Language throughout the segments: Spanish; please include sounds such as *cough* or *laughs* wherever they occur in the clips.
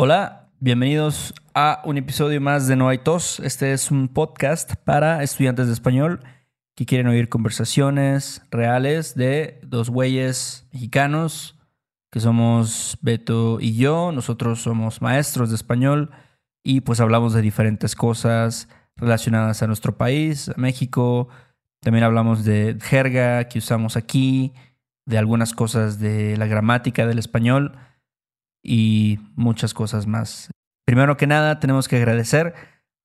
Hola, bienvenidos a un episodio más de No hay tos. Este es un podcast para estudiantes de español que quieren oír conversaciones reales de dos güeyes mexicanos, que somos Beto y yo. Nosotros somos maestros de español y pues hablamos de diferentes cosas relacionadas a nuestro país, a México. También hablamos de jerga que usamos aquí, de algunas cosas de la gramática del español y muchas cosas más. Primero que nada, tenemos que agradecer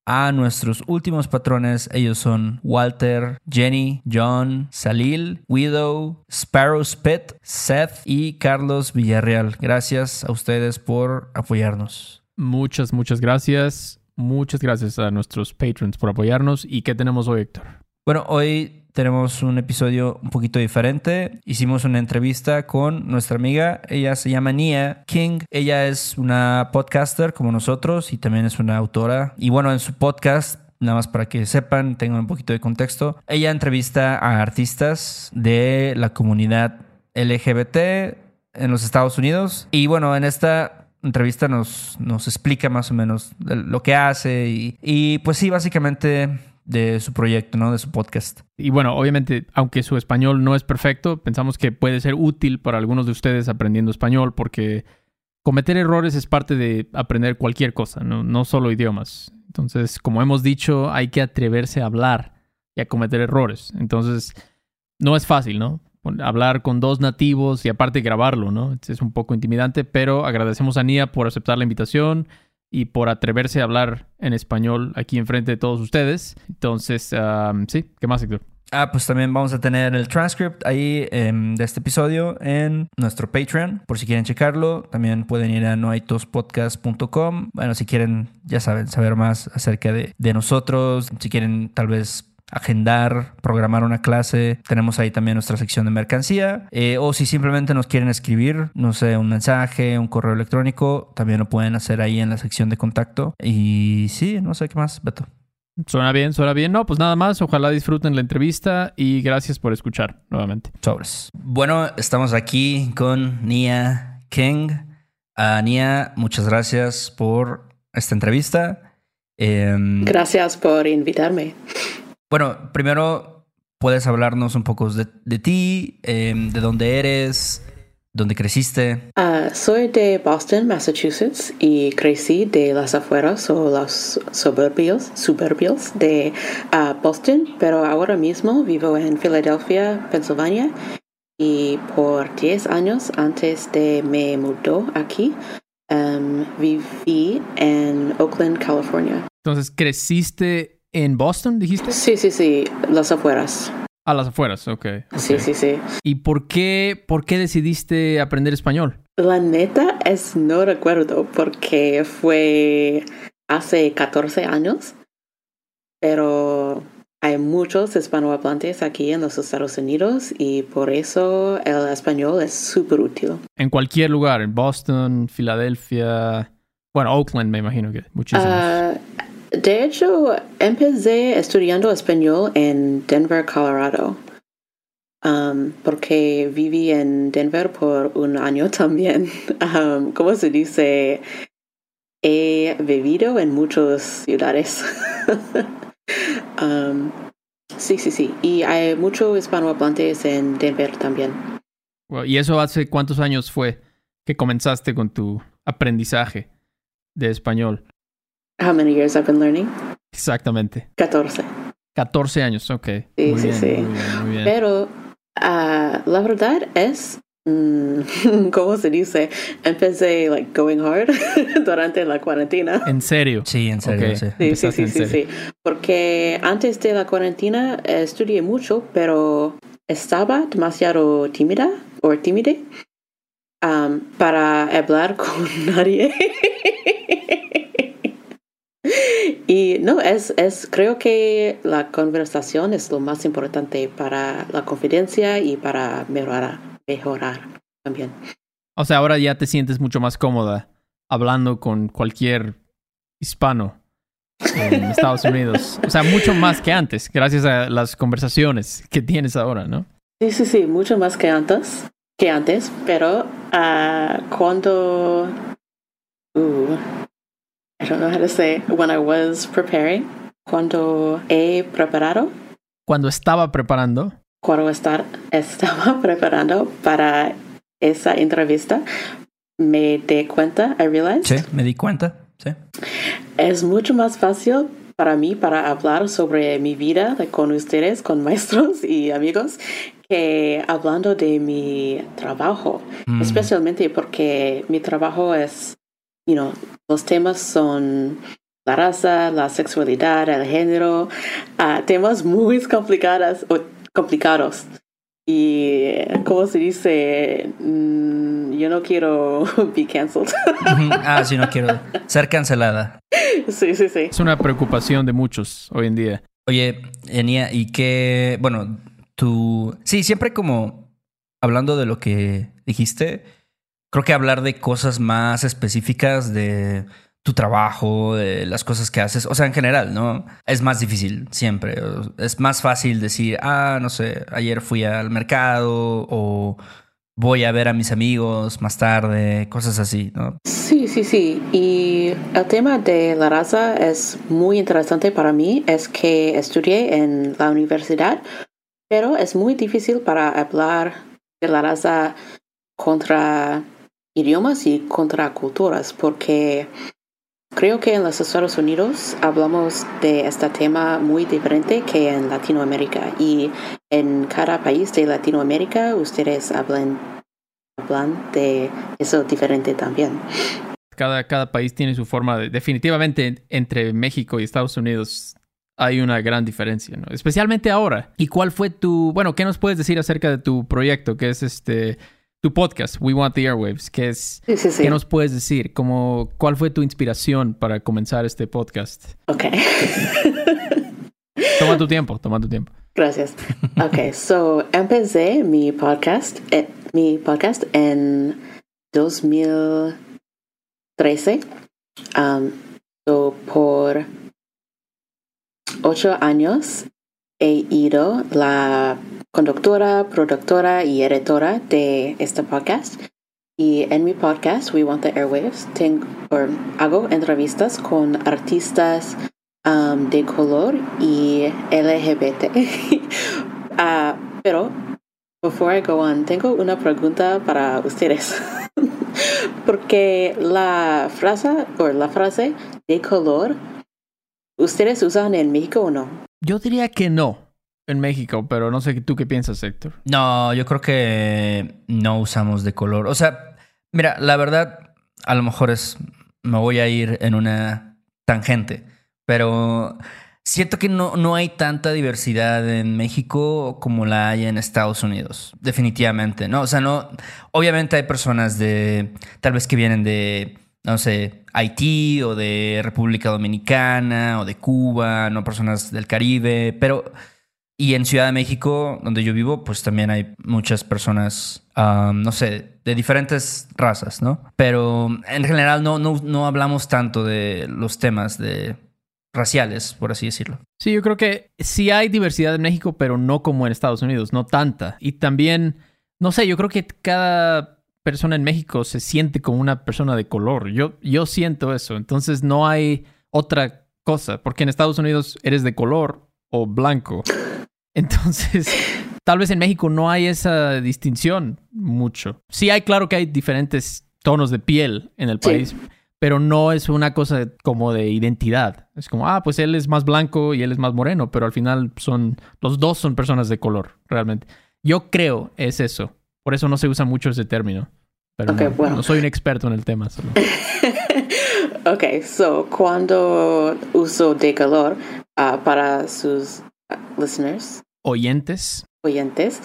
a nuestros últimos patrones. Ellos son Walter, Jenny, John, Salil, Widow, Sparrow Spit, Seth y Carlos Villarreal. Gracias a ustedes por apoyarnos. Muchas, muchas gracias. Muchas gracias a nuestros patrons por apoyarnos. ¿Y qué tenemos hoy, Héctor? Bueno, hoy tenemos un episodio un poquito diferente. Hicimos una entrevista con nuestra amiga. Ella se llama Nia King. Ella es una podcaster como nosotros y también es una autora. Y bueno, en su podcast nada más para que sepan, tengan un poquito de contexto. Ella entrevista a artistas de la comunidad LGBT en los Estados Unidos. Y bueno, en esta entrevista nos, nos explica más o menos lo que hace y, y pues sí, básicamente de su proyecto, ¿no? De su podcast. Y bueno, obviamente, aunque su español no es perfecto, pensamos que puede ser útil para algunos de ustedes aprendiendo español porque cometer errores es parte de aprender cualquier cosa, no, no solo idiomas. Entonces, como hemos dicho, hay que atreverse a hablar y a cometer errores. Entonces, no es fácil, ¿no? Hablar con dos nativos y aparte grabarlo, ¿no? Es un poco intimidante, pero agradecemos a Nia por aceptar la invitación y por atreverse a hablar en español aquí enfrente de todos ustedes. Entonces, sí, ¿qué más, Héctor? Ah, pues también vamos a tener el transcript ahí em, de este episodio en nuestro Patreon, por si quieren checarlo. También pueden ir a noaitospodcast.com. Bueno, si quieren, ya saben, saber más acerca de, de nosotros, si quieren tal vez agendar, programar una clase. Tenemos ahí también nuestra sección de mercancía. Eh, o si simplemente nos quieren escribir, no sé, un mensaje, un correo electrónico, también lo pueden hacer ahí en la sección de contacto. Y sí, no sé qué más, Beto. Suena bien, suena bien. No, pues nada más. Ojalá disfruten la entrevista y gracias por escuchar nuevamente. Sobres. Bueno, estamos aquí con Nia King. Uh, Nia, muchas gracias por esta entrevista. Em, gracias por invitarme. Bueno, primero puedes hablarnos un poco de, de ti, em, de dónde eres, dónde creciste. Uh, soy de Boston, Massachusetts, y crecí de las afueras o los suburbios, suburbios de uh, Boston, pero ahora mismo vivo en Filadelfia, Pensilvania, y por 10 años antes de me mudó aquí, um, viví en Oakland, California. Entonces, ¿creciste ¿En Boston, dijiste? Sí, sí, sí, las afueras. A las afueras, ok. okay. Sí, sí, sí. ¿Y por qué, por qué decidiste aprender español? La neta es no recuerdo porque fue hace 14 años, pero hay muchos hispanohablantes aquí en los Estados Unidos y por eso el español es súper útil. En cualquier lugar, en Boston, Filadelfia, bueno, Oakland me imagino que muchísimos. Uh, de hecho, empecé estudiando español en Denver, Colorado, um, porque viví en Denver por un año también. *laughs* Um, ¿Cómo se dice? He vivido en muchas ciudades. *laughs* um, sí, sí, sí. Y hay muchos hispanohablantes en Denver también. ¿Y eso hace cuántos años fue que comenzaste con tu aprendizaje de español? How many years I've been learning? Exactamente. 14. 14 años, ok. Sí, muy sí, bien, sí. Muy bien, muy bien. Pero uh, la verdad es, mm, *laughs* ¿cómo se dice? Empecé like going hard *laughs* durante la cuarentena. ¿En serio? Sí, en serio. Okay. Sí, sí, sí, sí, sí, sí. Porque antes de la cuarentena eh, estudié mucho, pero estaba demasiado tímida o tímide um, para hablar con *laughs* nadie. Y no, es, es, creo que la conversación es lo más importante para la confidencia y para mejorar, mejorar también. O sea, ahora ya te sientes mucho más cómoda hablando con cualquier hispano en *laughs* Estados Unidos. O sea, mucho más que antes, gracias a las conversaciones que tienes ahora, ¿no? Sí, sí, sí, mucho más que antes, que antes, pero uh, cuando Ooh, I don't know how to say. When I was preparing, cuando he preparado, Cuando estaba preparando, cuando estar, estaba *laughs* preparando para esa entrevista, me di cuenta, I realized, Sí, me di cuenta. Sí. es mucho más fácil para mí para hablar sobre mi vida con ustedes, con *laughs* maestros y amigos, que hablando de mi trabajo, Mm. especialmente porque mi trabajo es, you know, los temas son la raza, la sexualidad, el género, ah, temas muy *laughs* complicados, o complicados. Y, ¿cómo se dice? Mm, yo no quiero *laughs* be cancelled. Ujú. ah, sí, no quiero ser cancelada. *laughs* sí, sí, sí. es una preocupación de muchos hoy en día. Oye, Enia, y qué, bueno, tú, sí, siempre como hablando de lo que dijiste, creo que hablar de cosas más específicas de tu trabajo, de las cosas que haces, o sea, en general, ¿no? Es más difícil siempre. Es más fácil decir, ah, no sé, ayer fui al mercado o voy a ver a mis amigos más tarde, cosas así, ¿no? Sí, sí, sí. Y el tema de la raza es muy interesante para mí. Es que estudié en la universidad, pero es muy difícil para hablar de la raza contra idiomas y contra culturas, porque creo que en los Estados Unidos hablamos de este tema muy diferente que en Latinoamérica. Y en cada país de Latinoamérica ustedes hablan, hablan de eso diferente también. Cada, cada país tiene su forma de... Definitivamente entre México y Estados Unidos hay una gran diferencia, ¿no? Especialmente ahora. ¿Y cuál fue tu... Bueno, ¿qué nos puedes decir acerca de tu proyecto, que es este... Tu podcast, We Want the Airwaves, que es... Sí, sí, sí. ¿Qué nos puedes decir? Como, ¿Cuál fue tu inspiración para comenzar este podcast? Ok. *laughs* Toma tu tiempo, toma tu tiempo. Gracias. Ok, so empecé mi podcast, eh, mi podcast en 2013. Um, so por ocho años he ido la conductora, productora y editora de este podcast. Y en mi podcast, We Want the Airwaves, tengo, hago entrevistas con artistas um, de color y LGBT. *laughs* Ah, pero, before I go on, tengo una pregunta para ustedes. *laughs* Porque la frase, o la frase de color, ¿ustedes usan en México o no? Yo diría que no en México, pero no sé tú qué piensas, Héctor. No, yo creo que no usamos de color. O sea, mira, la verdad, a lo mejor es. Me voy a ir en una tangente, pero siento que no, no hay tanta diversidad en México como la hay en Estados Unidos. Definitivamente, ¿no? O sea, no. Obviamente hay personas de. Tal vez que vienen de. No sé, Haití o de República Dominicana o de Cuba, no personas del Caribe, pero y en Ciudad de México, donde yo vivo, pues también hay muchas personas, no sé, de diferentes razas, ¿no? Pero en general no, no, no hablamos tanto de los temas de raciales, por así decirlo. Sí, yo creo que sí hay diversidad en México, pero no como en Estados Unidos, no tanta. Y también, no sé, yo creo que cada persona en México se siente como una persona de color. Yo, yo siento eso. Entonces no hay otra cosa, porque en Estados Unidos eres de color o blanco. Entonces, *laughs* tal vez en México no hay esa distinción mucho. Sí hay, claro que hay diferentes tonos de piel en el Sí. país, pero no es una cosa como de identidad. Es como, ah, pues él es más blanco y él es más moreno, pero al final son, los dos son personas de color, realmente. Yo creo es eso. Por eso no se usa mucho ese término. Pero Ok, no, bueno. no soy un experto en el tema. solo. *laughs* ok, so cuando uso de color ah, para sus ah, listeners, Oyentes. oyentes,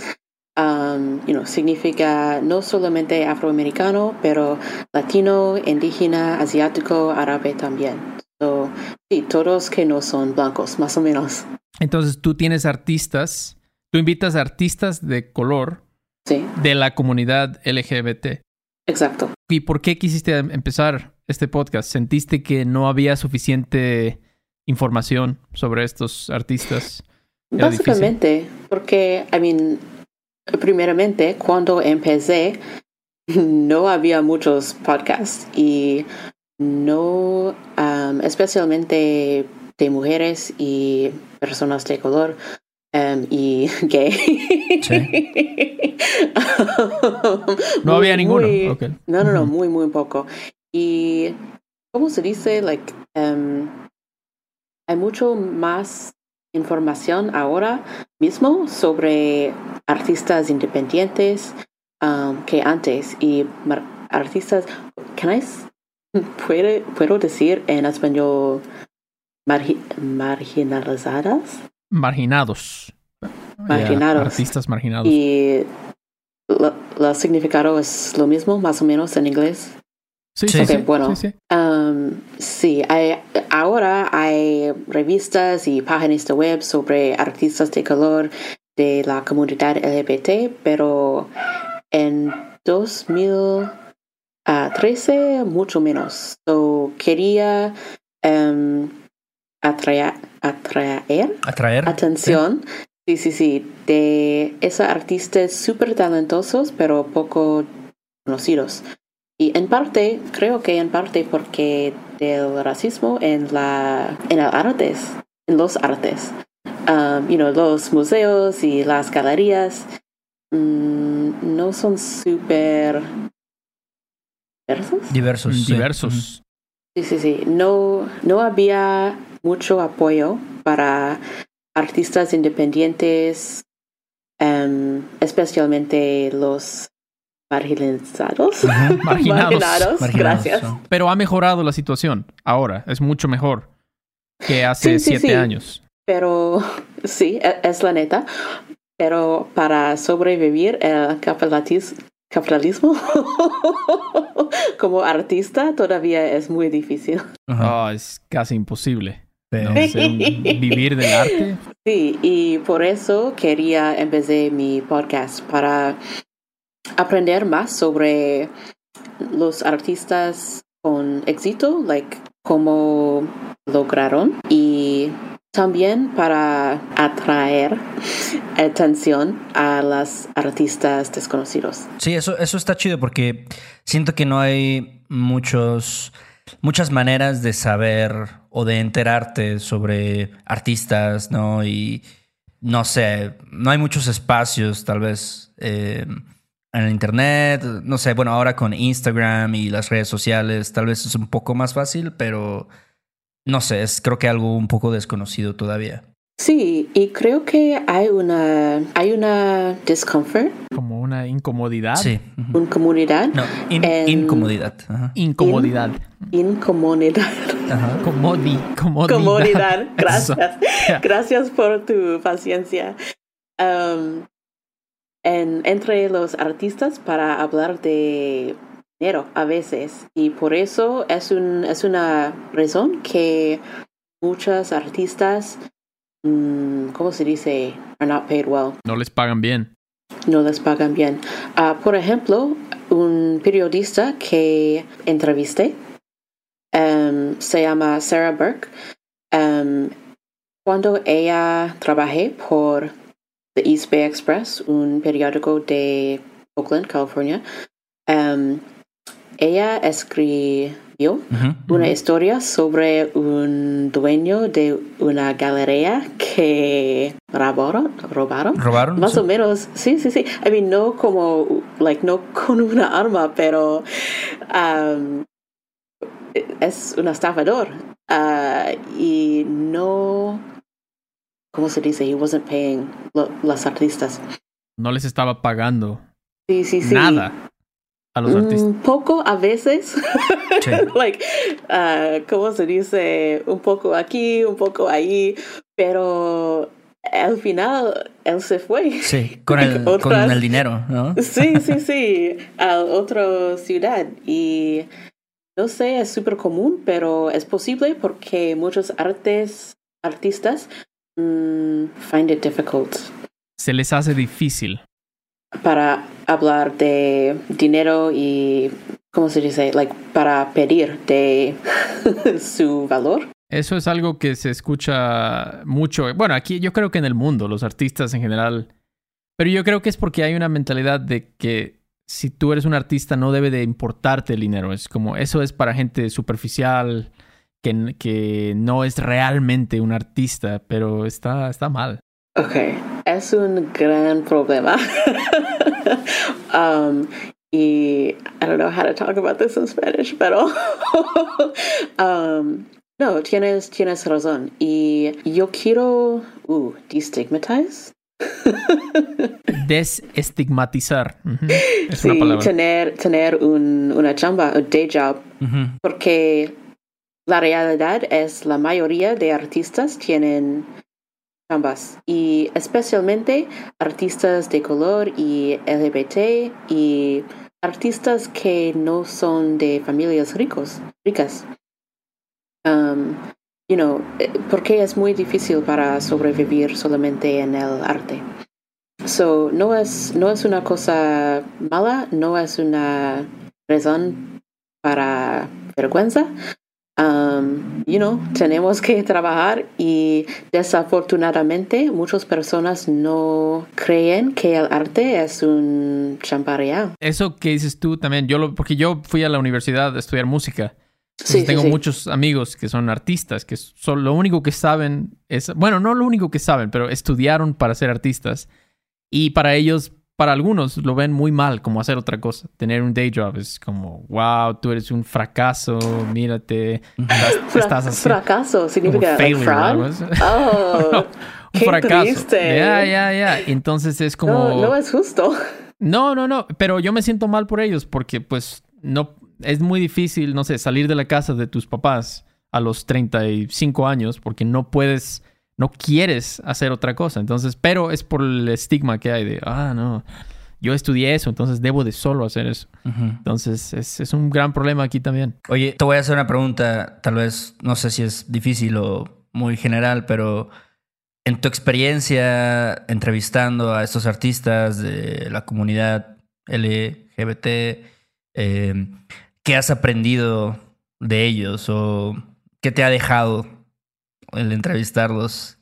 um, you know, significa no solamente afroamericano, pero latino, indígena, asiático, árabe también. So, sí, todos que no son blancos, más o menos. Entonces tú tienes artistas, tú invitas a artistas de color Sí, de la comunidad LGBT. exacto. ¿Y por qué quisiste empezar este podcast? ¿Sentiste que no había suficiente información sobre estos artistas? Era difícil. Básicamente, porque, I mean, primeramente, cuando empecé, *laughs* no había muchos podcasts y no, um, especialmente de mujeres y personas de color um, y gay. Sí. *laughs* No había ninguno. muy-. No, no, no, muy, muy poco. Y, ¿cómo se dice? Like, um, hay mucho más información ahora mismo sobre artistas independientes um, que antes. Y artistas, can I *laughs* ¿puede- ¿puedo decir en español margi- marginalizadas? Marginados. Marginados. Artistas marginados. Y lo, lo significado es lo mismo, más o menos, en inglés. Sí, Sí, sí, bueno. sí, sí. Um, sí, hay- ahora hay revistas y páginas de web sobre artistas de color de la comunidad LGBT, pero en 2013 mucho menos. So, quería um, atraer, atraer Atraer. atención, sí, sí, sí, de esos artistas súper talentosos, pero poco conocidos. Y en parte, creo que en parte porque del racismo en la en el artes, en los artes. Um, you know, los museos y las galerías mm, no son súper diversos. Diversos. sí. Diversos. Sí, sí, sí. No, no había mucho apoyo para artistas independientes, em, especialmente los marginalizados. *laughs* Marginados. Marginados, Marginados, gracias. Pero ha mejorado la situación. Ahora es mucho mejor que hace Sí, sí, siete sí. años. Pero *laughs* sí, e- es la neta. Pero para sobrevivir el capitalismo *laughs* como artista todavía es muy difícil. Ah, es casi imposible. Sí. ¿no? Ser un- vivir del arte. *laughs* Sí, y por eso quería empecé mi podcast para aprender más sobre los artistas con éxito, like cómo lograron y también para atraer atención a los artistas desconocidos. Sí, eso, eso está chido porque siento que no hay muchos, muchas maneras de saber o de enterarte sobre artistas, ¿no? Y no sé, no hay muchos espacios tal vez eh, en el internet, no sé, bueno, ahora con Instagram y las redes sociales tal vez es un poco más fácil, pero no sé, es creo que algo un poco desconocido todavía. Sí, y creo que hay una hay una discomfort, Como una incomodidad. Sí. ujú. una comunidad, No, in- En- incomodidad. Ajá. Incomodidad. incomodidad. Ajá. Comodi, comodidad. Comodidad, *laughs* gracias. Gracias por tu paciencia. Um, en- entre los artistas para hablar de dinero a veces y por eso es, un, es una razón que muchos artistas, ¿cómo se dice? Are not paid well No les pagan bien. no les pagan bien. Ah, por ejemplo, un periodista que entrevisté em, se llama Sarah Burke. Em, cuando ella trabajé por The East Bay Express, un periódico de Oakland, California, em, ella escribió una historia sobre un dueño de una galería que robaron, robaron. ¿Robaron? Más Sí. o menos, sí, sí, sí. I mean, no como, like, no con una arma, pero um, es un estafador. Ah, y no, ¿cómo se dice? He wasn't paying lo- los artistas. No les estaba pagando Sí, sí, sí. nada a los artistas. Un poco a veces. *laughs* Sí. like, ah, ¿cómo se dice? Un poco aquí, un poco ahí, pero al final él se fue. Sí, con el, *laughs* Otras- con el dinero, ¿no? Sí, *laughs* sí, sí, a otra ciudad. Y no sé, es súper común, pero es posible porque muchos artes, artistas mm, find it difficult Se les hace difícil. para hablar de dinero y, ¿cómo se dice? Like, para pedir de *laughs* su valor. Eso es algo que se escucha mucho. Bueno, aquí yo creo que en el mundo, los artistas en general. Pero yo creo que es porque hay una mentalidad de que si tú eres un artista no debe de importarte el dinero. Es como, eso es para gente superficial que, que no es realmente un artista, pero está, está mal. Ok, es un gran problema. *laughs* um, y I don't know how to talk about this in Spanish, pero *laughs* um, no, tienes, tienes razón. Y yo quiero uh, destigmatize. *laughs* Desestigmatizar. Uh -huh. Es sí, una palabra. tener, tener un, una chamba, un day job, Uh -huh. porque la realidad es la mayoría de artistas tienen chambas y especialmente artistas de color y LGBT y artistas que no son de familias ricos, ricas. Um, you know, eh, porque es muy difícil para sobrevivir solamente en el arte. So, no es, no es una cosa mala, no es una razón para vergüenza. Um, you know, tenemos que trabajar y desafortunadamente muchas personas no creen que el arte es un champa real. Eso que dices tú también, yo lo, porque yo fui a la universidad a estudiar música. Sí, sí, tengo sí. muchos amigos que son artistas, que son, lo único que saben es, bueno, no lo único que saben, pero estudiaron para ser artistas. Y para ellos, para algunos, lo ven muy mal como hacer otra cosa. Tener un day job es como, wow, tú eres un fracaso, mírate, estás, Fra- estás haciendo fracaso significa failure, así. Oh, *laughs* No, un qué fracaso. triste. Ya, ya, ya. Entonces es como... no, no es justo. No, no, no, pero yo me siento mal por ellos porque pues no es muy difícil, no sé, salir de la casa de tus papás a los 35 años porque no puedes, no quieres hacer otra cosa. Entonces, pero es por el estigma que hay de, ah, no, yo estudié eso, entonces debo de solo hacer eso. Entonces, es, es un gran problema aquí también. Oye, te voy a hacer una pregunta, tal vez, no sé si es difícil o muy general, pero en tu experiencia entrevistando a estos artistas de la comunidad LGBT, eh, ¿qué has aprendido de ellos o qué te ha dejado el entrevistarlos?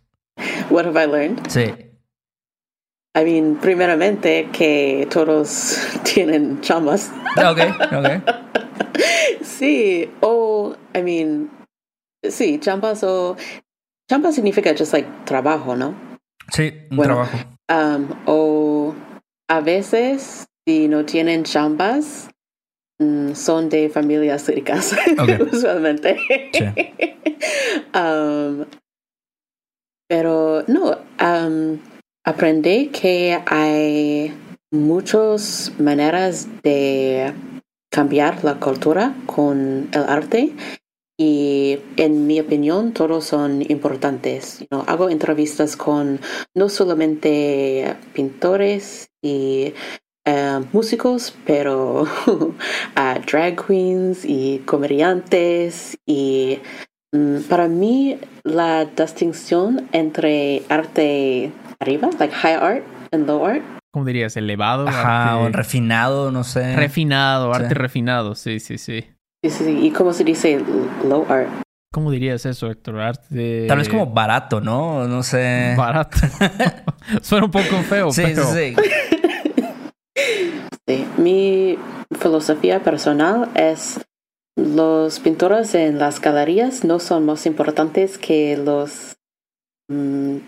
What have I learned? Sí. I mean, primeramente que todos *laughs* tienen chambas. Ok, ok. *laughs* sí, o, I mean, sí, chambas o... Chamba significa just like trabajo, ¿no? Sí, un Bueno. trabajo. Um, o a veces, si no tienen chambas, son de familias ricas, *laughs* usualmente. *laughs* Um, pero no, um, aprendí que hay muchas maneras de cambiar la cultura con el arte y en mi opinión todos son importantes. You know, hago entrevistas con no solamente pintores y eh, músicos, pero *laughs* a drag queens y comediantes y mm, para mí la distinción entre arte arriba, like high art and low art, ¿Cómo dirías? Elevado. Ajá, arte o refinado, no sé. refinado, Sí. arte refinado. Sí, sí, sí. sí, sí, sí, y cómo se dice low art. ¿Cómo dirías eso, Héctor? Arte. Tal vez como barato, ¿no? No sé. Barato. *laughs* *laughs* Suena un poco feo, Sí, pero... sí, sí. Sí, mi filosofía personal es los pintores en las galerías no son más importantes que los mm,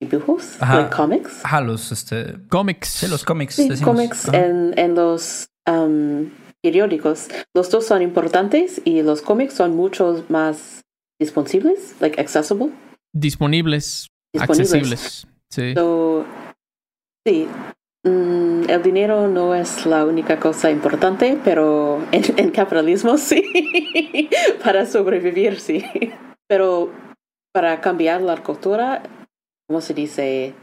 dibujos, Ajá. like comics. Ajá, los, este... Cómics. Sí, los cómics. Sí, decimos. cómics Ajá. en, en los um, periódicos. Los dos son importantes y los cómics son mucho más disponibles, like accessible. Disponibles, disponibles. accesibles. Sí. So, sí, el dinero no es la única cosa importante, pero en, *laughs* en capitalismo sí, *laughs* para sobrevivir sí. Pero para cambiar la cultura, ¿cómo se dice?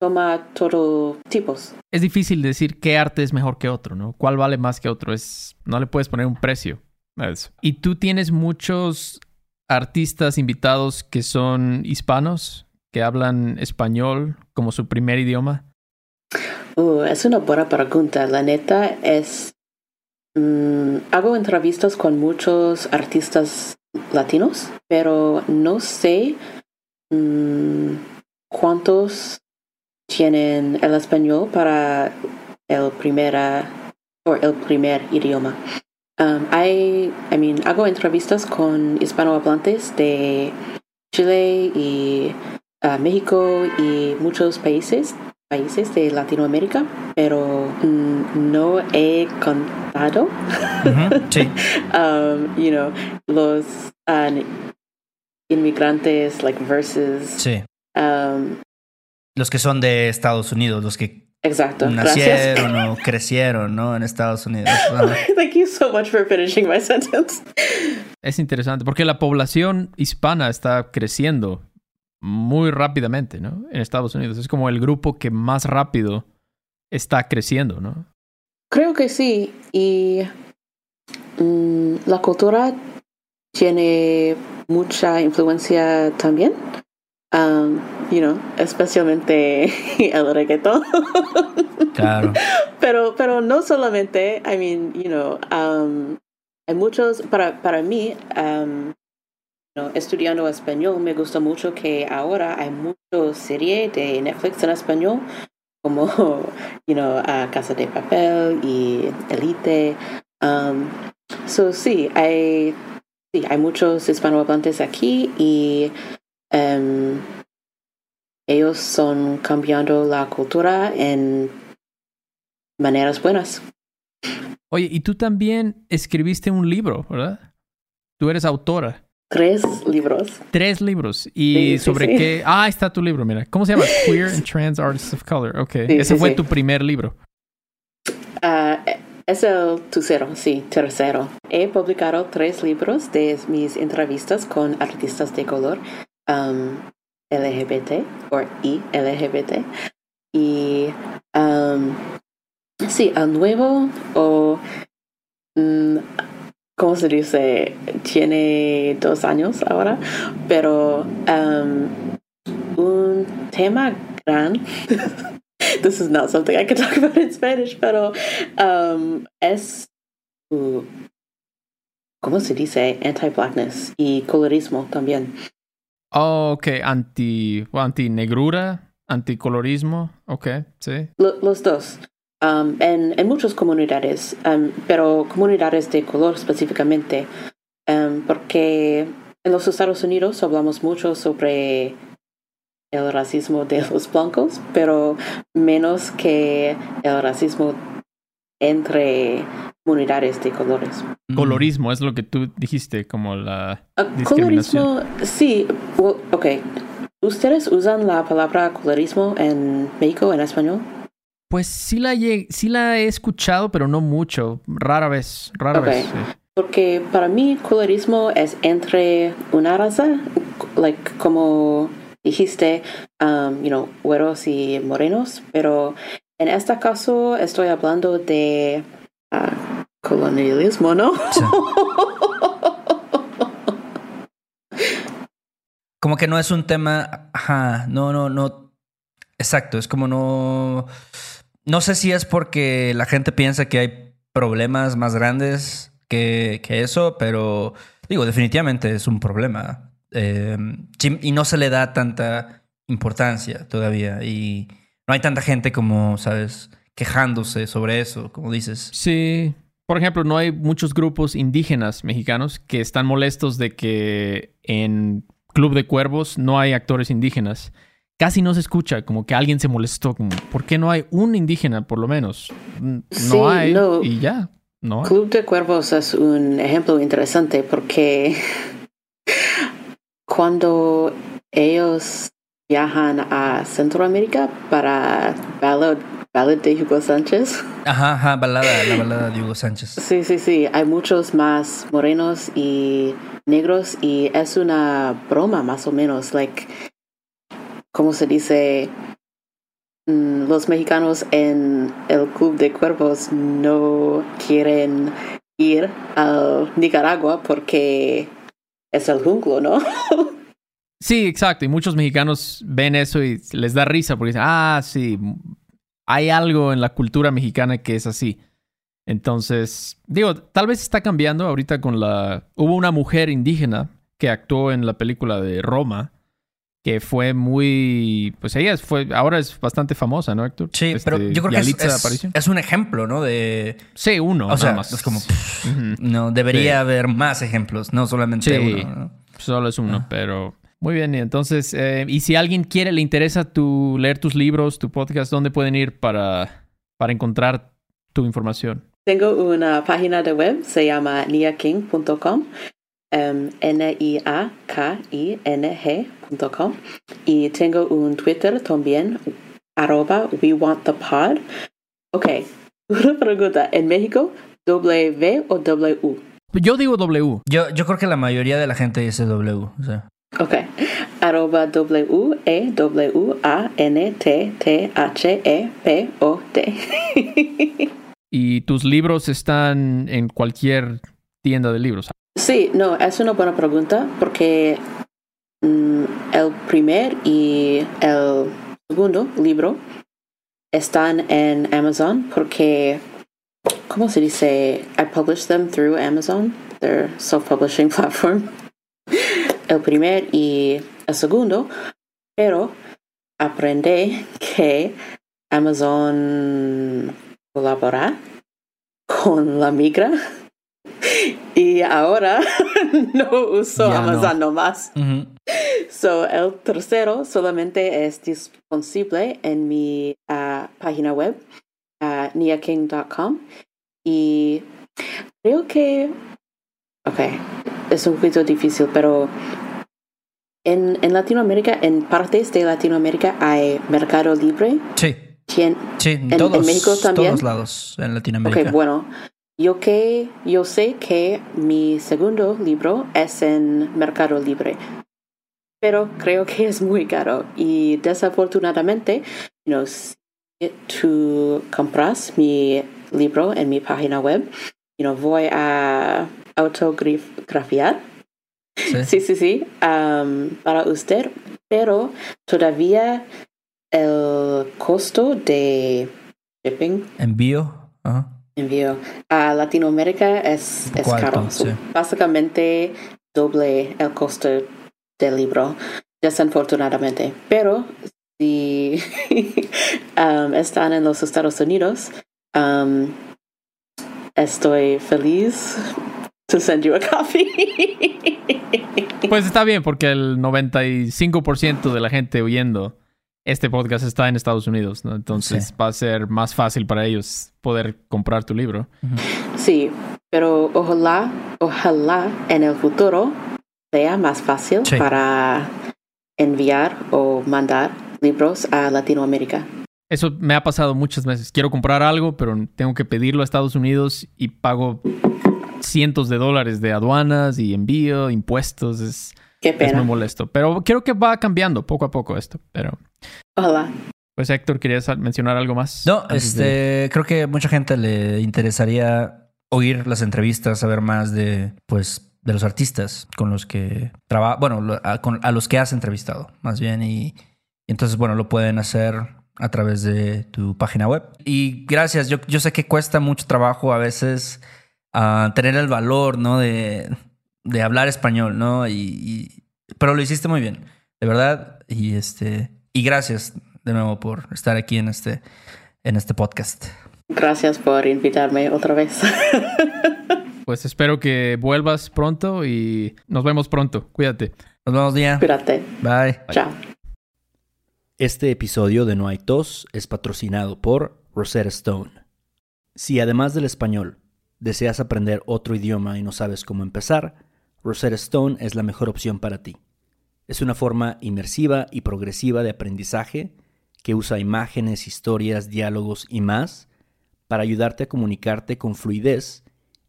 Toma todo tipos. Es difícil decir qué arte es mejor que otro, ¿no? ¿Cuál vale más que otro? Es... No le puedes poner un precio a eso. ¿Y tú tienes muchos artistas invitados que son hispanos, que hablan español como su primer idioma? Uh, es una buena pregunta. La neta es... mm, hago entrevistas con muchos artistas latinos, pero no sé mm, cuántos tienen el español para el primera o el primer idioma. Um, hay, I mean, hago entrevistas con hispanohablantes de Chile y uh, México y muchos países países de Latinoamérica, pero mm, no he contado, Ujú, Sí. *laughs* um, you know, los uh, inmigrantes, like versus, Sí. um, Los que son de Estados Unidos, los que exacto. nacieron Gracias. o *laughs* crecieron, ¿no? En Estados Unidos. *laughs* Thank you so much for finishing my sentence. Es interesante porque la población hispana está creciendo muy rápidamente, ¿no? En Estados Unidos. Es como el grupo que más rápido está creciendo, ¿no? Creo que sí. Y mm, la cultura tiene mucha influencia también. Um, you know, especialmente *laughs* el reggaetón. Claro. *laughs* pero, pero no solamente, I mean, you know, um, hay muchos, para, para mí, um, estudiando español, me gusta mucho que ahora hay muchas series de Netflix en español, como, *laughs* you know, Casa de Papel y Elite. Um, so, sí, hay, sí, hay muchos hispanohablantes aquí y um, ellos son cambiando la cultura en maneras buenas. Oye, y tú también escribiste un libro, ¿verdad? Tú eres autora. Tres libros. Tres libros. ¿Y Sí, sobre sí. qué? Ah, está tu libro, mira. ¿Cómo se llama? *laughs* Queer and Trans Artists of Color. Ok. Ese fue sí. tu primer libro. Ah, es el tercero, sí, tercero. He publicado tres libros de mis entrevistas con artistas de color um, LGBT o y LGBT. Y um, sí, el nuevo o mm, ¿cómo se dice? Tiene dos años ahora, pero um, un tema gran. *laughs* This is not something I can *laughs* talk about in Spanish, pero um, es, uh, ¿cómo se dice? Anti-blackness y colorismo también. Oh, ok. Anti, anti-negrura, anticolorismo. Ok, sí. Lo- los dos. Um, en, en muchas comunidades, um, pero comunidades de color específicamente, um, porque en los Estados Unidos hablamos mucho sobre el racismo de los blancos, pero menos que el racismo entre comunidades de colores. Mm. Colorismo es lo que tú dijiste, como la Ah, discriminación. Colorismo, sí, well, ok. ¿Ustedes usan la palabra colorismo en México en español? Pues sí la, lle- sí la he escuchado, pero no mucho. Rara vez, rara vez. sí. Porque para mí colorismo es entre una raza, like como dijiste, um, you know, güeros y morenos, pero en este caso estoy hablando de ah, colonialismo, ¿no? Sí. *laughs* Como que no es un tema. Ajá, no, no, no. Exacto, es como no. No sé si es porque la gente piensa que hay problemas más grandes que, eso, pero digo, definitivamente es un problema. Sí, y no se le da tanta importancia todavía. Y no hay tanta gente como, ¿sabes? Quejándose sobre eso, como dices. Sí. Por ejemplo, no hay muchos grupos indígenas mexicanos que están molestos de que en Club de Cuervos no hay actores indígenas. Casi no se escucha, como que alguien se molestó, como, ¿por qué no hay un indígena por lo menos? Mm, No Sí, hay no. y ya, no hay. Club de Cuervos es un ejemplo interesante porque *laughs* cuando ellos viajan a Centroamérica para Ballad, Ballad de Hugo Sánchez, Ajá, ajá, balada, la balada de Hugo Sánchez. sí, sí, sí, hay muchos más morenos y negros y es una broma más o menos, like, ¿cómo se dice? Mm, Los mexicanos en el Club de Cuervos no quieren ir a Nicaragua porque es el junglo, ¿no? *laughs* Sí, exacto. Y muchos mexicanos ven eso y les da risa porque dicen, ah, sí, hay algo en la cultura mexicana que es así. Entonces, digo, tal vez está cambiando ahorita con la... Hubo una mujer indígena que actuó en la película de Roma que fue muy, pues ella fue, ahora es bastante famosa, ¿no, Héctor? Sí, Este, pero yo creo que es, un ejemplo, ¿no? De... Sí, uno, o nada sea, más. es como... *laughs* No, debería Sí. haber más ejemplos, no solamente Sí. uno. ¿no? Solo es uno, Ah. pero muy bien. y Entonces, eh, y si alguien quiere, le interesa tu, leer tus libros, tu podcast, ¿dónde pueden ir para, para encontrar tu información? Tengo una página de web, se llama niaking.com, em, N-I-A-K-I-N-G.com. Y tengo un Twitter también, arroba we want the pod. Ok, *laughs* una pregunta. ¿En México, W o W? Yo digo W. Yo, yo creo que la mayoría de la gente dice W. O sea, Ok, arroba W E W A N T T H E P O T. *laughs* Y tus libros están en cualquier tienda de libros. Sí, no, es una buena pregunta porque el primer y el segundo libro están en Amazon porque, ¿cómo se dice? I publish them through Amazon, their self-publishing *laughs* platform. El primer y el segundo, pero aprendí que Amazon colabora con la migra *laughs* y ahora *laughs* no uso Ya no. Amazon nomás. ujú. So, el tercero solamente es disponible en mi ah, página web, uh, niaking.com. Y creo que, ok, es un poquito difícil, pero en, en Latinoamérica, en partes de Latinoamérica hay mercado libre. sí, Quien, sí, en, en todos, México también? todos lados en Latinoamérica. Ok, bueno, yo que yo sé que mi segundo libro es en Mercado Libre, pero creo que es muy caro y desafortunadamente, know, si tú compras mi libro en mi página web, you know, voy a autografiar, Sí. *laughs* sí, sí, sí, um, para usted, pero todavía el costo de shipping Envío. ajá. envío a Latinoamérica es, caro. sí. Básicamente doble el costo del libro, desafortunadamente. Pero si *laughs* um, están en los Estados Unidos, um, estoy feliz to send you a copy. *laughs* Pues está bien, porque el 95% de la gente oyendo este podcast está en Estados Unidos, ¿no? Entonces Sí. va a ser más fácil para ellos poder comprar tu libro. sí, pero ojalá, ojalá en el futuro sea más fácil Sí. para enviar o mandar libros a Latinoamérica. Eso me ha pasado muchas veces. Quiero comprar algo, pero tengo que pedirlo a Estados Unidos y pago cientos de dólares de aduanas y envío, impuestos. Es, Qué es muy pena. molesto. Pero creo que va cambiando poco a poco esto. Pero, Ojalá. pues Héctor, ¿querías mencionar algo más? No, de- este, creo que mucha gente le interesaría oír las entrevistas, saber más de, pues, de los artistas con los que trabaja, bueno, a, con- a los que has entrevistado, más bien, y, entonces, bueno, lo pueden hacer a través de tu página web. Y gracias, yo, yo sé que cuesta mucho trabajo a veces ah, tener el valor, ¿no? De, de hablar español, ¿no? Y- pero lo hiciste muy bien, de verdad, y este, y gracias de nuevo por estar aquí en este, en este podcast. Gracias por invitarme otra vez. *laughs* Pues espero que vuelvas pronto y nos vemos pronto. Cuídate. Nos vemos, día. Cuídate. Bye. Chao. Este episodio de No hay tos es patrocinado por Rosetta Stone. Si además del español deseas aprender otro idioma y no sabes cómo empezar, Rosetta Stone es la mejor opción para ti. Es una forma inmersiva y progresiva de aprendizaje que usa imágenes, historias, diálogos y más para ayudarte a comunicarte con fluidez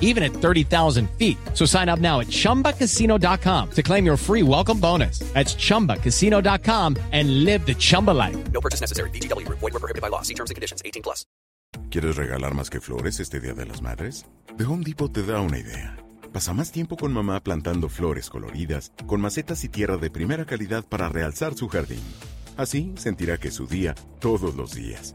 even at 30,000 feet. So sign up now at chumbacasino.com to claim your free welcome bonus. That's chumbacasino.com and live the Chumba life. No purchase necessary. VGW Group. Void were prohibited by law. See terms and conditions. 18 plus. ¿Quieres regalar más que flores este Día de las Madres? The Home Depot te da una idea. Pasa más tiempo con mamá plantando flores coloridas, con macetas y tierra de primera calidad para realzar su jardín. Así sentirá que es su día todos los días.